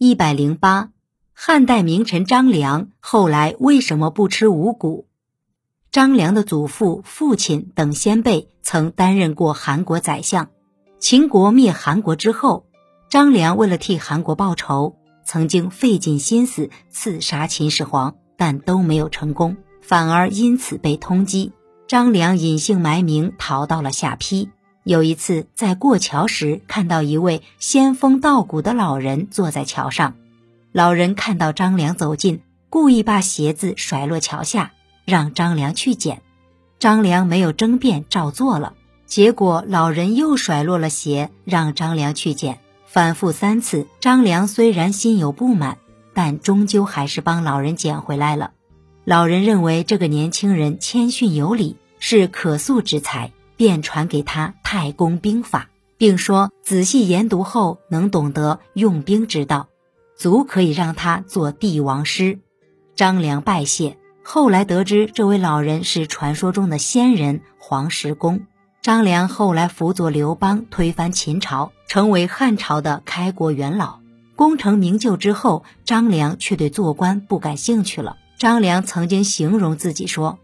一百零八，汉代名臣张良后来为什么不吃五谷？张良的祖父、父亲等先辈曾担任过韩国宰相。秦国灭韩国之后，张良为了替韩国报仇，曾经费尽心思刺杀秦始皇，但都没有成功，反而因此被通缉。张良隐姓埋名逃到了下邳。有一次在过桥时，看到一位仙风道骨的老人坐在桥上。老人看到张良走近，故意把鞋子甩落桥下，让张良去捡。张良没有争辩，照做了。结果老人又甩落了鞋，让张良去捡。反复三次，张良虽然心有不满，但终究还是帮老人捡回来了。老人认为这个年轻人谦逊有礼，是可塑之才。便传给他太公兵法，并说仔细研读后能懂得用兵之道，足可以让他做帝王师。张良拜谢。后来得知这位老人是传说中的仙人黄石公。张良后来辅佐刘邦推翻秦朝，成为汉朝的开国元老，功成名就之后，张良却对做官不感兴趣了。张良曾经形容自己说。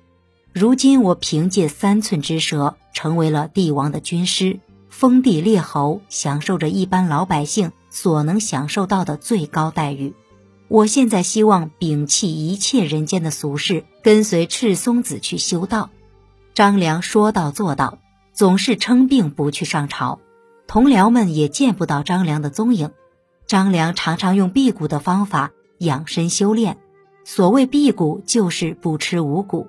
如今我凭借三寸之舌，成为了帝王的军师，封地列侯，享受着一般老百姓所能享受到的最高待遇。我现在希望摒弃一切人间的俗事，跟随赤松子去修道。张良说到做到，总是称病不去上朝，同僚们也见不到张良的踪影。张良常常用辟谷的方法养身修炼，所谓辟谷，就是不吃五谷。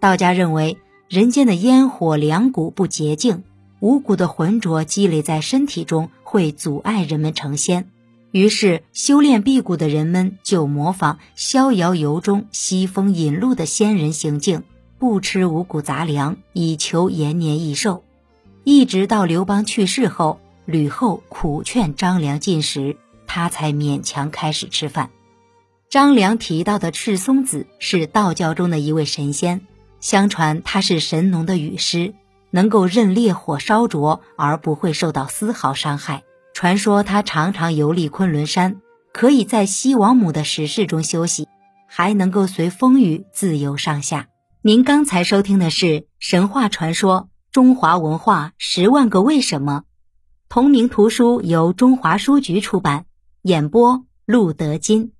道家认为，人间的烟火两谷不洁净，五谷的浑浊积累在身体中，会阻碍人们成仙。于是，修炼辟谷的人们就模仿《逍遥游》中西风引路的仙人行径，不吃五谷杂粮，以求延年益寿。一直到刘邦去世后，吕后苦劝张良进食，他才勉强开始吃饭。张良提到的赤松子是道教中的一位神仙。相传他是神农的雨师，能够任烈火烧灼而不会受到丝毫伤害。传说他常常游历昆仑山，可以在西王母的石室中休息，还能够随风雨自由上下。您刚才收听的是神话传说《中华文化十万个为什么》，同名图书由中华书局出版，演播陆德金。